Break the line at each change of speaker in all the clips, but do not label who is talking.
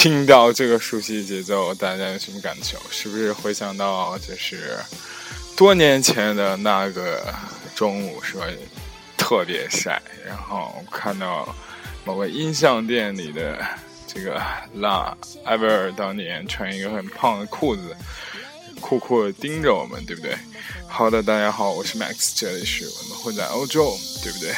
听到这个熟悉节奏，大家有什么感受？是不是回想到就是多年前的那个中午，是吧？特别晒，然后看到某个音像店里的这个拉艾薇尔当年穿一个很胖的裤子，酷酷的盯着我们，对不对？好的，大家好，我是 Max，这里是我们混在欧洲，对不对？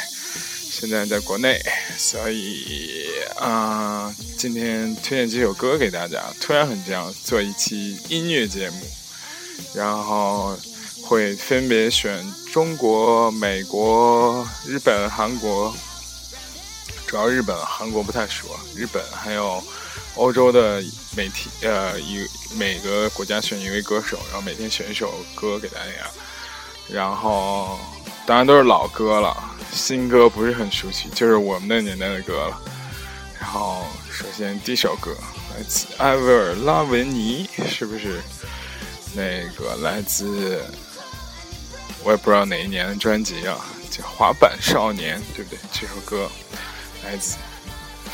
现在在国内，所以啊，今天推荐几首歌给大家。突然很想做一期音乐节目，然后会分别选中国、美国、日本、韩国，主要日本、韩国不太熟，日本还有欧洲的媒体，呃，一每个国家选一位歌手，然后每天选一首歌给大家，然后当然都是老歌了。新歌不是很熟悉，就是我们那年代的歌了。然后，首先第一首歌来自艾薇儿拉文尼，是不是那个来自我也不知道哪一年的专辑啊？叫《滑板少年》，对不对？这首歌来自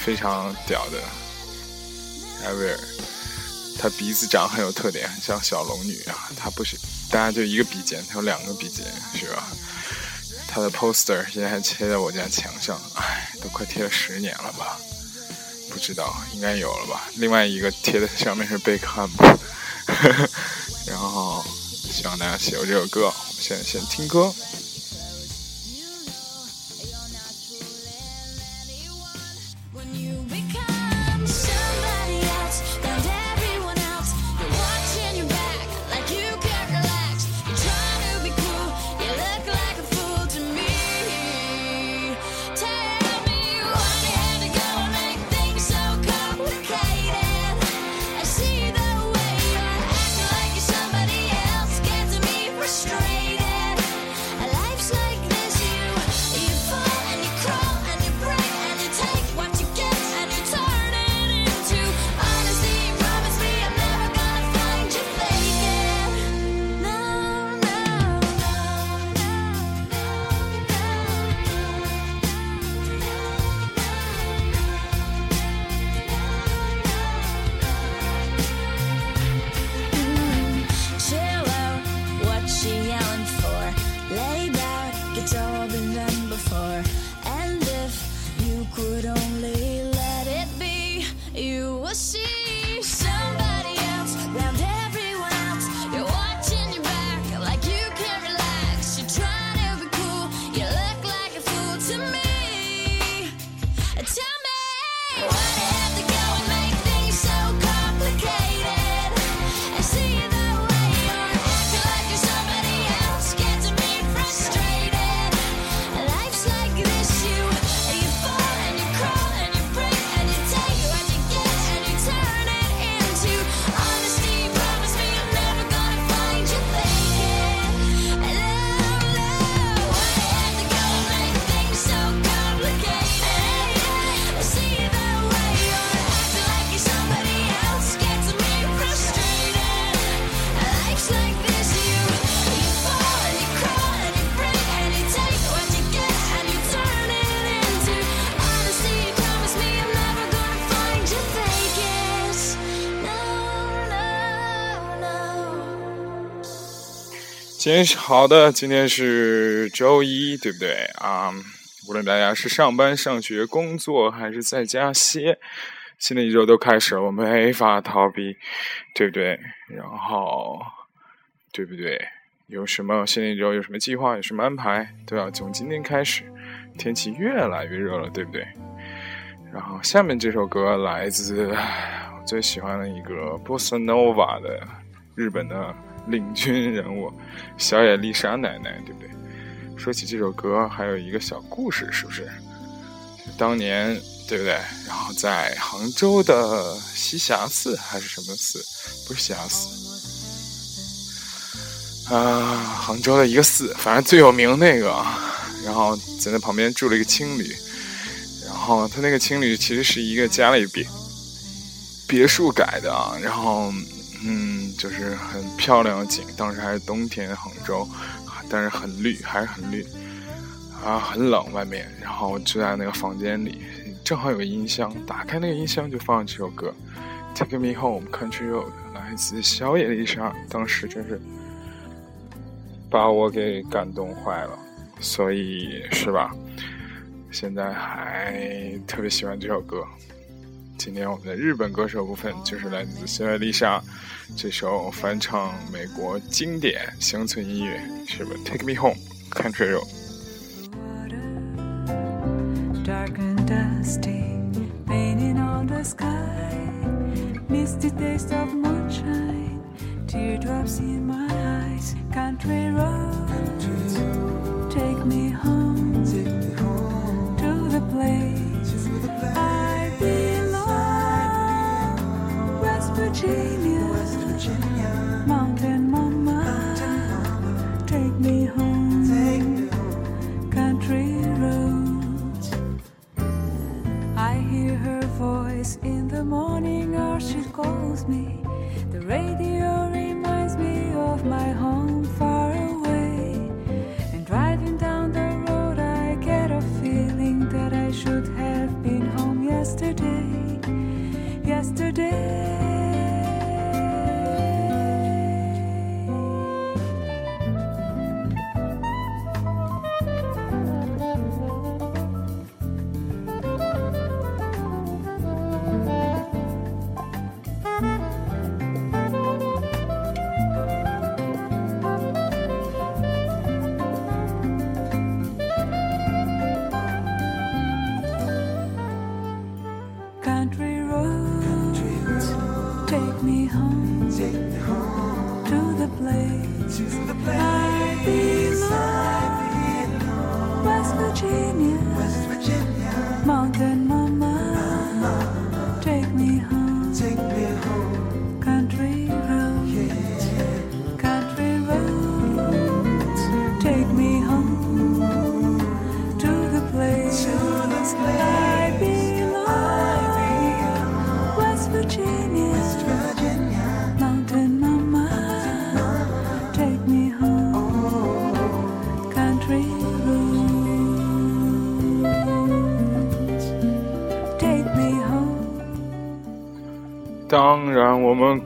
非常屌的艾薇儿，她鼻子长很有特点，像小龙女啊。她不是，大家就一个鼻尖，她有两个鼻尖，是吧？他的 poster 现在还贴在我家墙上，唉，都快贴了十年了吧？不知道，应该有了吧？另外一个贴在上面是贝克汉姆，然后希望大家喜欢这首歌。我们现在先听歌。
could only let it be. You will see somebody else around everyone else. You're watching your back like you can't relax. You're trying to be cool. You look like a fool to me. Tell me.
今天是好的，今天是周一，对不对啊？无论大家是上班、上学、工作，还是在家歇，新的一周都开始了，我没法逃避，对不对？然后，对不对？有什么新的一周有什么计划，有什么安排，都要从今天开始。天气越来越热了，对不对？然后下面这首歌来自我最喜欢的一个波斯 nova 的日本的。领军人物，小野丽莎奶奶，对不对？说起这首歌，还有一个小故事，是不是？当年，对不对？然后在杭州的栖霞寺还是什么寺？不是栖霞寺啊，杭州的一个寺，反正最有名那个。然后在那旁边住了一个青旅，然后他那个青旅其实是一个家里别别墅改的，然后。嗯，就是很漂亮的景，当时还是冬天，杭州，但是很绿，还是很绿，啊，很冷外面，然后就在那个房间里，正好有个音箱，打开那个音箱就放了这首歌，Take Me Home Country Road 来自小野丽莎，当时真是把我给感动坏了，所以是吧？现在还特别喜欢这首歌。今天我们的日本歌手部分就是来自西野丽莎这首翻唱美国经典乡村音乐，是吧？Take Me Home Country Road。当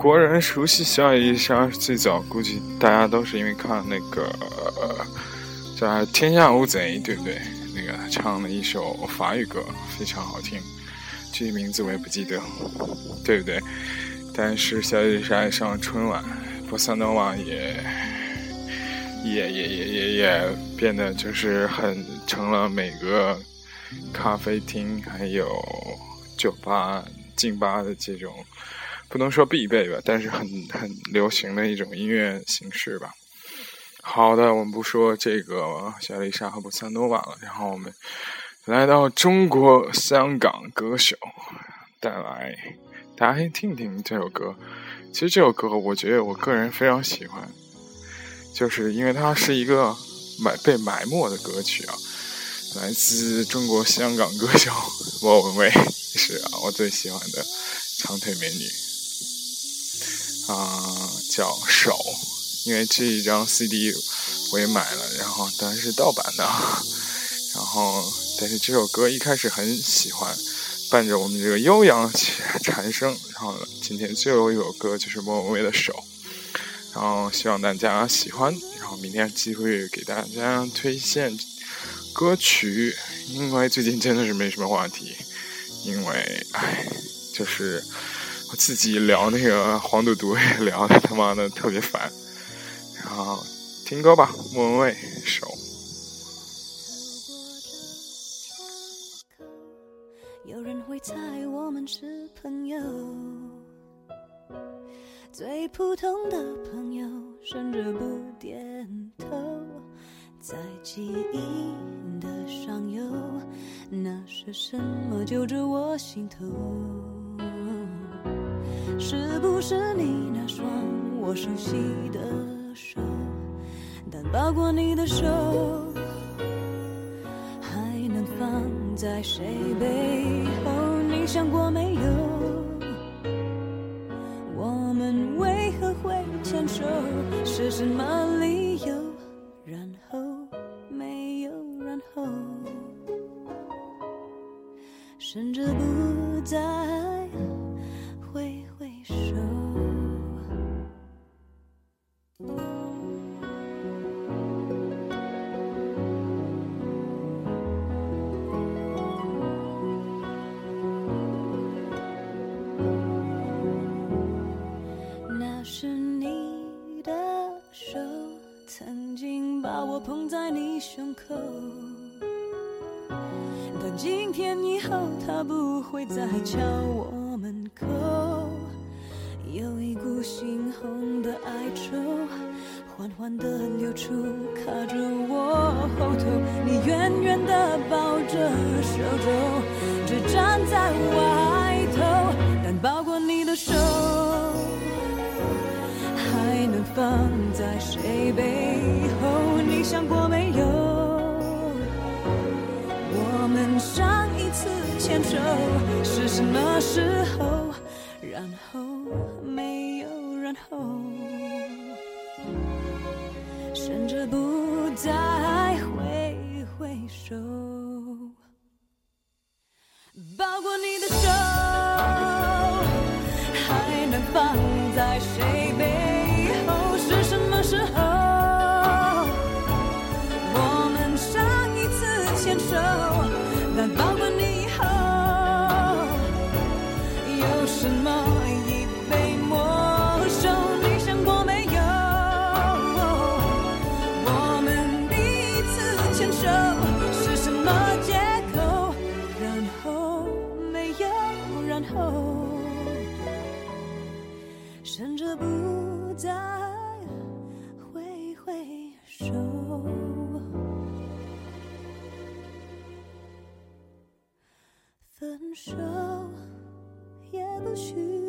国人熟悉小野丽莎，最早估计大家都是因为看那个叫《天下无贼》，对不对？那个唱了一首法语歌，非常好听，具体名字我也不记得，对不对？但是小野丽莎上春晚，波萨诺瓦也也也也也也变得就是很成了每个咖啡厅还有酒吧。劲吧的这种，不能说必备吧，但是很很流行的一种音乐形式吧。好的，我们不说这个小丽莎和布萨诺瓦了，然后我们来到中国香港歌手带来，大家先听听这首歌。其实这首歌，我觉得我个人非常喜欢，就是因为它是一个埋被埋没的歌曲啊。来自中国香港歌手 莫文蔚，是啊，我最喜欢的长腿美女啊，叫手。因为这一张 CD 我也买了，然后当然是盗版的。然后，但是这首歌一开始很喜欢，伴着我们这个悠扬 蝉声。然后今天最后一首歌就是莫文蔚的手，然后希望大家喜欢。然后明天机会给大家推荐。歌曲，因为最近真的是没什么话题，因为唉，就是我自己聊那个黄赌毒也聊的他妈的特别烦，然后听歌吧，莫文蔚手。有人会猜我们是朋友，最普通的朋友，甚至不点头。在记忆的上游，那是什么揪着我心头？是不是你那双我熟悉的手？但抱过你的手，还能放在谁背后？你想过没有？我们为何会牵手？是什么理由？然后没有然后。
甚至不再捧在你胸口，但今天以后他不会再敲我门口。有一股猩红的哀愁，缓缓地流出，卡住我后头。你远远地抱着手肘，只站在外头，但抱过你的手。还能放在谁背后？想过没有？我们上一次牵手是什么时候？然后没有然后，甚至不再挥挥手，抱过你分手也不许。